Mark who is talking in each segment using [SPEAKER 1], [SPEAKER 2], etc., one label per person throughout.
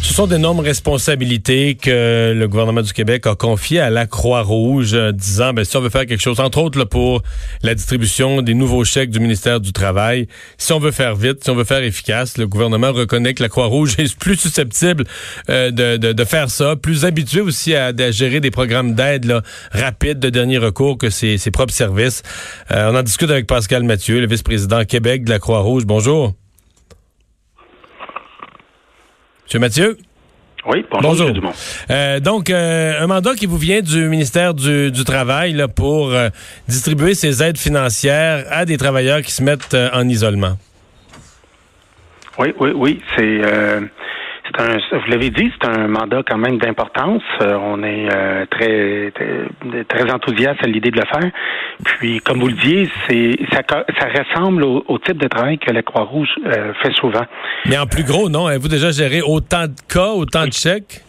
[SPEAKER 1] Ce sont d'énormes responsabilités que le gouvernement du Québec a confiées à la Croix-Rouge, euh, disant, ben, si on veut faire quelque chose, entre autres pour la distribution des nouveaux chèques du ministère du Travail, si on veut faire vite, si on veut faire efficace, le gouvernement reconnaît que la Croix-Rouge est plus susceptible euh, de, de, faire ça, plus habitué aussi à, gérer des programmes d'aide rapides de dernier recours que ses, ses propres services. Euh, on en discute avec Pascal Mathieu, le vice-président Québec de la Croix-Rouge. Bonjour. Monsieur Mathieu?
[SPEAKER 2] Oui, bonjour. bonjour.
[SPEAKER 1] Euh, donc, euh, un mandat qui vous vient du ministère du, du Travail là, pour euh, distribuer ces aides financières à des travailleurs qui se mettent en isolement.
[SPEAKER 2] Oui, oui, oui. C'est c'est un, vous l'avez dit, c'est un mandat quand même d'importance. Euh, on est euh, très, très, enthousiaste à l'idée de le faire. Puis, comme vous le disiez, c'est ça, ça ressemble au, type de travail que la Croix-Rouge euh, fait souvent.
[SPEAKER 1] Mais en plus gros, non? Avez-vous déjà géré autant de cas, autant de chèques?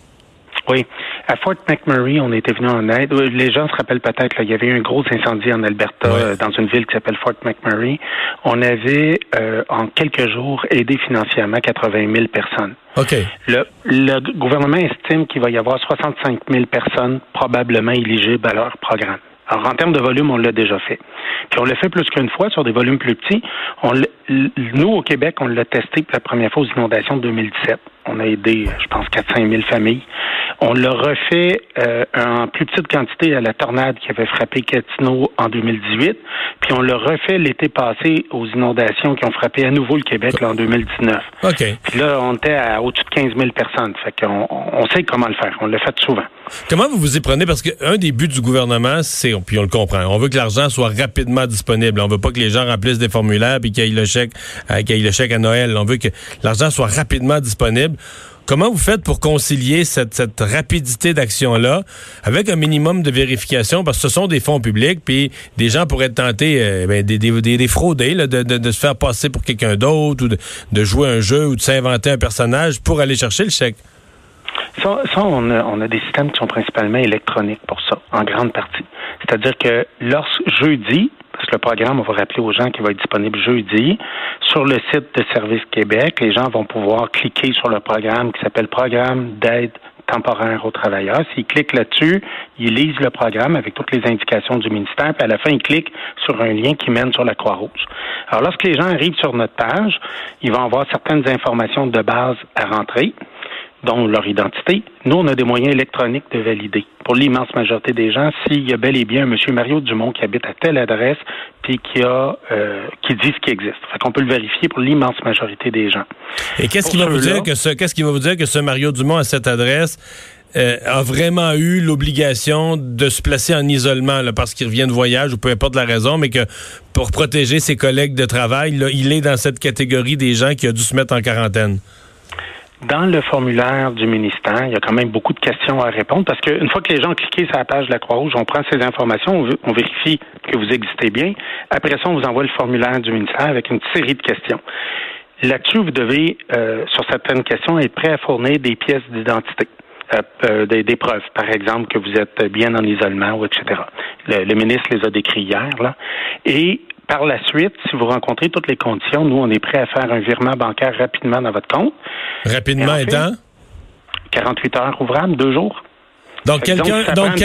[SPEAKER 2] Oui. À Fort McMurray, on était venu en aide. Les gens se rappellent peut-être, il y avait eu un gros incendie en Alberta, euh, dans une ville qui s'appelle Fort McMurray. On avait, euh, en quelques jours, aidé financièrement 80 000 personnes.
[SPEAKER 1] OK.
[SPEAKER 2] Le, le gouvernement estime qu'il va y avoir 65 000 personnes probablement éligibles à leur programme. Alors, en termes de volume, on l'a déjà fait. Puis on l'a fait plus qu'une fois sur des volumes plus petits. On nous, au Québec, on l'a testé pour la première fois aux inondations de 2017. On a aidé, je pense, 400 000 familles. On l'a refait euh, en plus petite quantité à la tornade qui avait frappé Gatineau en 2018. Puis on l'a refait l'été passé aux inondations qui ont frappé à nouveau le Québec là, en 2019.
[SPEAKER 1] OK.
[SPEAKER 2] Puis là, on était à au-dessus de 15 000 personnes. Fait qu'on on sait comment le faire. On l'a fait souvent.
[SPEAKER 1] Comment vous vous y prenez? Parce qu'un des buts du gouvernement, c'est, puis on le comprend, on veut que l'argent soit rapidement disponible. On veut pas que les gens remplissent des formulaires puis qu'ils aient le chèque, euh, qu'il le chèque à Noël. On veut que l'argent soit rapidement disponible. Comment vous faites pour concilier cette, rapidité d'action-là avec un minimum de vérification? Parce que ce sont des fonds publics, puis des gens pourraient être euh, ben, de, de, se faire passer pour quelqu'un d'autre, ou de, jouer un jeu, ou de s'inventer un personnage pour aller chercher le chèque.
[SPEAKER 2] Ça, on, a, on, a, des systèmes qui sont principalement électroniques pour ça, en grande partie. C'est-à-dire que lorsque jeudi, le programme, on va rappeler aux gens qu'il va être disponible jeudi. Sur le site de Service Québec, les gens vont pouvoir cliquer sur le programme qui s'appelle Programme d'aide temporaire aux travailleurs. S'ils cliquent là-dessus, ils lisent le programme avec toutes les indications du ministère, puis à la fin, ils cliquent sur un lien qui mène sur la Croix-Rouge. Alors, lorsque les gens arrivent sur notre page, ils vont avoir certaines informations de base à rentrer dont leur identité. Nous, on a des moyens électroniques de valider. Pour l'immense majorité des gens, s'il y a bel et bien un monsieur Mario Dumont qui habite à telle adresse, puis qui a euh, qui dit ce qui existe. Fait qu'on peut le vérifier pour l'immense majorité des gens.
[SPEAKER 1] Et qu'est-ce qui va vous dire que ce qu'est-ce qui va vous dire que ce Mario Dumont à cette adresse euh, a vraiment eu l'obligation de se placer en isolement là, parce qu'il revient de voyage ou peu importe la raison, mais que pour protéger ses collègues de travail, là, il est dans cette catégorie des gens qui a dû se mettre en quarantaine?
[SPEAKER 2] Dans le formulaire du ministère, il y a quand même beaucoup de questions à répondre parce qu'une fois que les gens ont cliqué sur la page de la Croix-Rouge, on prend ces informations, on, vérifie que vous existez bien. Après ça, on vous envoie le formulaire du ministère avec une série de questions. Là-dessus, vous devez, euh, sur certaines questions, être prêt à fournir des pièces d'identité. Euh, euh, des, des, preuves, par exemple, que vous êtes bien en isolement, ou etc. Le, le ministre les a décrits hier, là. Et par la suite, si vous rencontrez toutes les conditions, nous, on est prêt à faire un virement bancaire rapidement dans votre compte.
[SPEAKER 1] Rapidement étant?
[SPEAKER 2] 48 heures ouvrables, deux jours.
[SPEAKER 1] Donc, quelqu'un donc,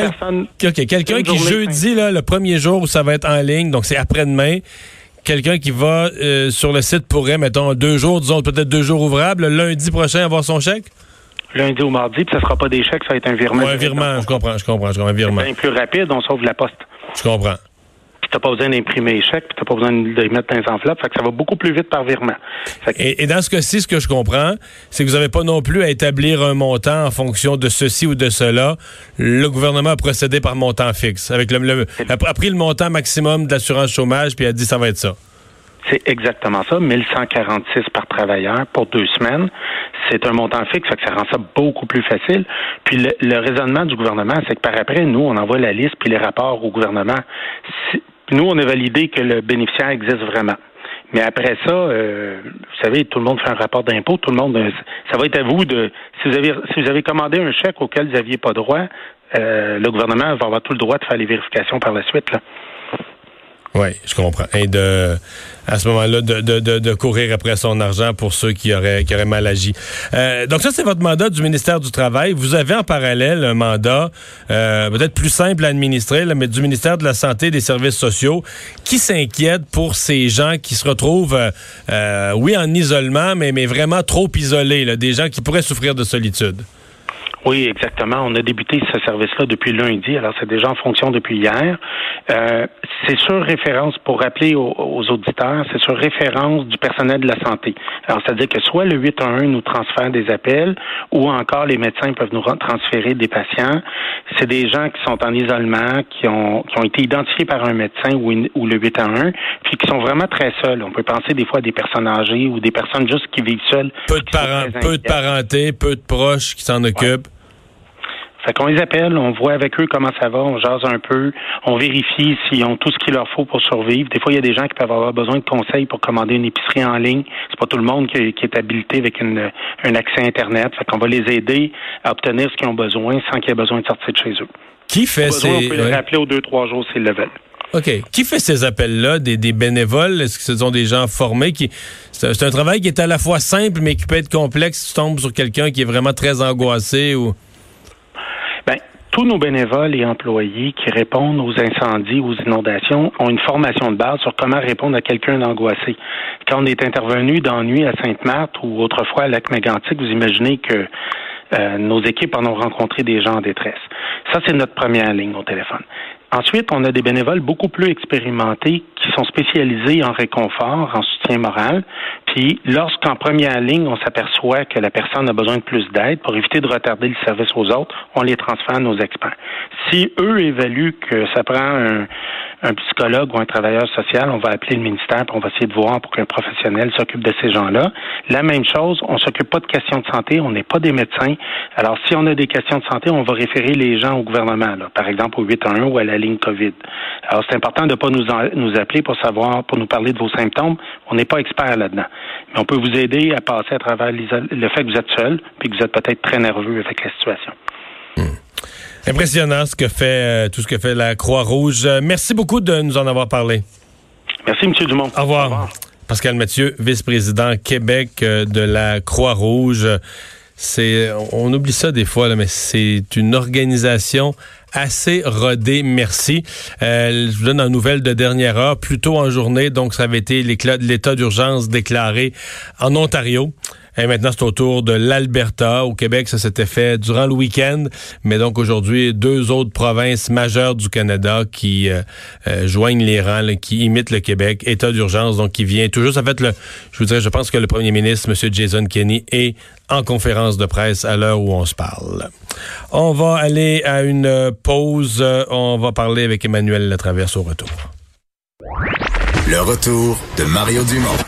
[SPEAKER 1] quelqu'un qui jeudi, là, le premier jour où ça va être en ligne, donc c'est après-demain, quelqu'un qui va euh, sur le site pourrait, mettons, deux jours, disons peut-être deux jours ouvrables, lundi prochain avoir son chèque?
[SPEAKER 2] Lundi ou mardi, puis ça sera pas des chèques, ça va être un virement.
[SPEAKER 1] un virement, je comprends, je comprends, je comprends, un virement.
[SPEAKER 2] C'est plus rapide, on sauve la poste.
[SPEAKER 1] Je comprends
[SPEAKER 2] t'as pas besoin d'imprimer les chèques, puis t'as pas besoin de les mettre dans les enveloppes. Fait que ça va beaucoup plus vite par virement.
[SPEAKER 1] Et, dans ce cas-ci, ce que je comprends, c'est que vous n'avez pas non plus à établir un montant en fonction de ceci ou de cela. Le gouvernement a procédé par montant fixe. Avec le, a pris le montant maximum de l'assurance chômage, puis a dit ça va être ça.
[SPEAKER 2] C'est exactement ça, 1146 par travailleur pour deux semaines. C'est un montant fixe, fait que ça rend ça beaucoup plus facile. Puis le, raisonnement du gouvernement, c'est que par après, nous, on envoie la liste puis les rapports au gouvernement. Nous, on a validé que le bénéficiaire existe vraiment. Mais après ça, euh, vous savez, tout le monde fait un rapport d'impôt, tout le monde, euh, ça va être à vous de, si vous avez, si vous avez commandé un chèque auquel vous n'aviez pas droit, euh, le gouvernement va avoir tout le droit de faire les vérifications par la suite.
[SPEAKER 1] Oui, je comprends. Et de, à ce moment-là, de, de, de, courir après son argent pour ceux qui auraient, qui auraient mal agi. Euh, donc ça, c'est votre mandat du ministère du Travail. Vous avez en parallèle un mandat euh, peut-être plus simple à administrer, mais du ministère de la Santé et des Services sociaux, qui s'inquiète pour ces gens qui se retrouvent, euh, euh oui, en isolement, mais, mais vraiment trop isolés, là, des gens qui pourraient souffrir de solitude.
[SPEAKER 2] Oui, exactement. On a débuté ce service-là depuis lundi, alors c'est déjà en fonction depuis hier. Euh, c'est sur référence, pour rappeler aux, auditeurs, c'est sur référence du personnel de la santé. Alors, c'est-à-dire que soit le 811 nous transfère des appels, ou encore les médecins peuvent nous transférer des patients. C'est des gens qui sont en isolement, qui ont, qui ont été identifiés par un médecin ou, ou le 811, puis qui sont vraiment très seuls. On peut penser des fois à des personnes âgées ou des personnes juste qui vivent seules.
[SPEAKER 1] Peu de, parents, peu de parenté, peu de proches qui s'en occupent.
[SPEAKER 2] Fait qu'on les appelle, on voit avec eux comment ça va, on jase un peu, on vérifie s'ils ont tout ce qu'il leur faut pour survivre. Des fois, il y a des gens qui peuvent avoir besoin de conseils pour commander une épicerie en ligne. C'est pas tout le monde qui, est habilité avec une, un accès Internet. Fait qu'on va les aider à obtenir ce qu'ils ont besoin sans qu'ils aient besoin de sortir de chez eux.
[SPEAKER 1] Qui fait ces...
[SPEAKER 2] On peut les rappeler aux deux, trois jours s'ils le veulent.
[SPEAKER 1] OK. Qui fait ces appels-là? Des, des, bénévoles? Est-ce que ce sont des gens formés qui. C'est un travail qui est à la fois simple, mais qui peut être complexe si tu tombes sur quelqu'un qui est vraiment très angoissé ou
[SPEAKER 2] tous nos bénévoles et employés qui répondent aux incendies, aux inondations, ont une formation de base sur comment répondre à quelqu'un d'angoissé. Quand on est intervenu dans nuit à Sainte-Marthe ou autrefois à Lac-Mégantic, vous imaginez que euh, nos équipes en ont rencontré des gens en détresse. Ça, c'est notre première ligne au téléphone. Ensuite, on a des bénévoles beaucoup plus expérimentés sont spécialisés en réconfort, en soutien moral. Puis, lorsqu'en première ligne, on s'aperçoit que la personne a besoin de plus d'aide pour éviter de retarder le service aux autres, on les transfère à nos experts. Si eux évaluent que ça prend un, psychologue ou un travailleur social, on va appeler le ministère pour on va essayer de voir pour qu'un professionnel s'occupe de ces gens-là. La même chose, on s'occupe pas de questions de santé, on n'est pas des médecins. Alors, si on a des questions de santé, on va référer les gens au gouvernement, là, par exemple au 811 ou à la ligne COVID. Alors, c'est important de ne pas nous, nous appeler pour savoir, pour nous parler de vos symptômes. On n'est pas expert là-dedans. Mais on peut vous aider à passer à travers le fait que vous êtes seul, puis que vous êtes peut-être très nerveux avec la situation.
[SPEAKER 1] Hmm. Impressionnant ce que fait euh, tout ce que fait la Croix-Rouge. Euh, merci beaucoup de nous en avoir parlé.
[SPEAKER 2] Merci, M. Dumont.
[SPEAKER 1] Au revoir. Pascal Mathieu, vice-président Québec euh, de la Croix-Rouge. C'est, on oublie ça des fois, là, mais c'est une organisation assez rodée. Merci. je vous donne une nouvelle de dernière heure, plus tôt en journée. Donc, ça avait été l'état d'urgence déclaré en Ontario. Et maintenant, c'est au tour de l'Alberta. Au Québec, ça s'était fait durant le week-end. Mais donc aujourd'hui, deux autres provinces majeures du Canada qui euh, euh, joignent les rangs, qui imitent le Québec. État d'urgence, donc qui vient toujours. Ça fait le, je vous dirais, je pense que le premier ministre, M. Jason Kenney, est en conférence de presse à l'heure où on se parle. On va aller à une pause. On va parler avec Emmanuel Latraverse au retour.
[SPEAKER 3] Le retour de Mario Dumont